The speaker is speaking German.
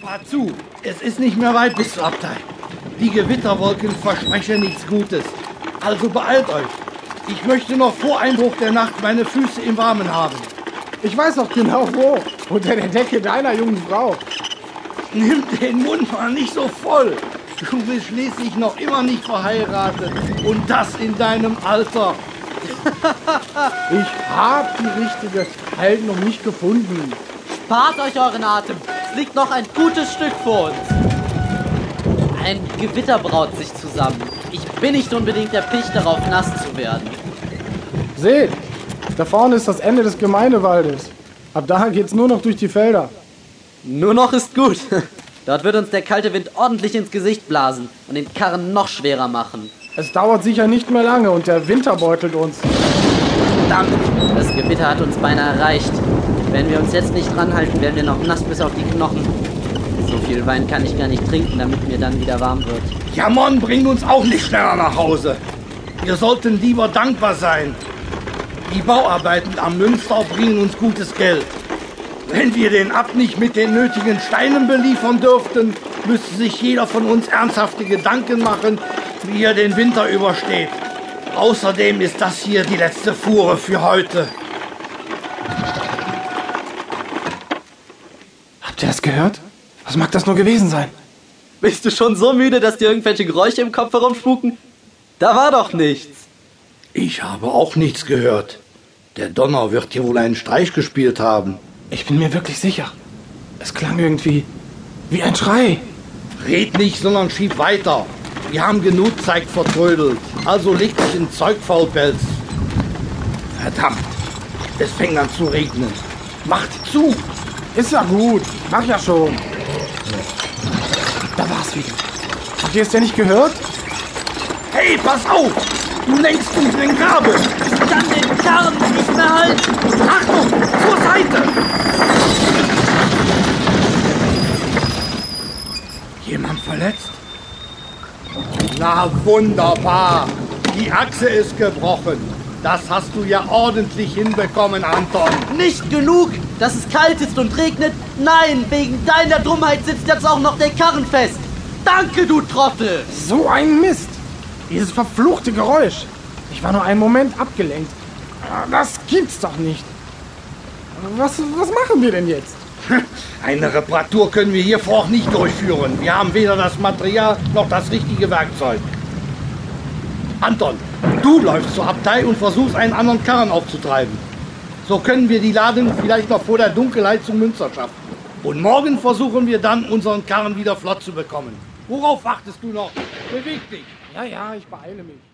Fahr zu, es ist nicht mehr weit bis zur Abtei. Die Gewitterwolken versprechen nichts Gutes. Also beeilt euch. Ich möchte noch vor Einbruch der Nacht meine Füße im Warmen haben. Ich weiß doch genau wo. Unter der Decke deiner jungen Frau. Nimm den Mund mal nicht so voll. Du bist schließlich noch immer nicht verheiratet. Und das in deinem Alter. Ich habe die richtige noch nicht gefunden. Spart euch euren Atem. Es liegt noch ein gutes Stück vor uns. Ein Gewitter braut sich zusammen. Ich bin nicht unbedingt erpicht darauf, nass zu werden. Seht, da vorne ist das Ende des Gemeindewaldes. Ab da geht's nur noch durch die Felder. Nur noch ist gut. Dort wird uns der kalte Wind ordentlich ins Gesicht blasen und den Karren noch schwerer machen. Es dauert sicher nicht mehr lange und der Winter beutelt uns. Verdammt, das Gewitter hat uns beinahe erreicht. Wenn wir uns jetzt nicht ranhalten, werden wir noch nass bis auf die Knochen. So viel Wein kann ich gar nicht trinken, damit mir dann wieder warm wird. Jammern bringt uns auch nicht schneller nach Hause. Wir sollten lieber dankbar sein. Die Bauarbeiten am Münster bringen uns gutes Geld. Wenn wir den Ab nicht mit den nötigen Steinen beliefern dürften, müsste sich jeder von uns ernsthafte Gedanken machen, wie er den Winter übersteht. Außerdem ist das hier die letzte Fuhre für heute. Habt ihr das gehört? Was mag das nur gewesen sein? Bist du schon so müde, dass dir irgendwelche Geräusche im Kopf herumspuken? Da war doch nichts. Ich habe auch nichts gehört. Der Donner wird hier wohl einen Streich gespielt haben. Ich bin mir wirklich sicher. Es klang irgendwie wie ein Schrei. Red nicht, sondern schieb weiter. Wir haben genug Zeit vertrödelt. Also leg dich in Zeugfaulpelz. Verdammt, es fängt an zu regnen. Macht zu! Ist ja gut. Mach ja schon. Da war's wieder. Habt ihr es denn nicht gehört? Hey, pass auf! Du lenkst uns in den Grabe! Ich kann den Karren nicht mehr halten. Achtung! Zur Seite! Jemand verletzt? Na wunderbar! Die Achse ist gebrochen. Das hast du ja ordentlich hinbekommen, Anton. Nicht genug, dass es kalt ist und regnet. Nein, wegen deiner Dummheit sitzt jetzt auch noch der Karren fest. Danke, du Trottel. So ein Mist. Dieses verfluchte Geräusch. Ich war nur einen Moment abgelenkt. Das gibt's doch nicht. Was, was machen wir denn jetzt? Eine Reparatur können wir hier vor Ort nicht durchführen. Wir haben weder das Material noch das richtige Werkzeug. Anton, du läufst zur Abtei und versuchst einen anderen Karren aufzutreiben. So können wir die Ladung vielleicht noch vor der Dunkelheit zum Münster schaffen. Und morgen versuchen wir dann, unseren Karren wieder flott zu bekommen. Worauf wartest du noch? Beweg dich! Ja, ja, ich beeile mich.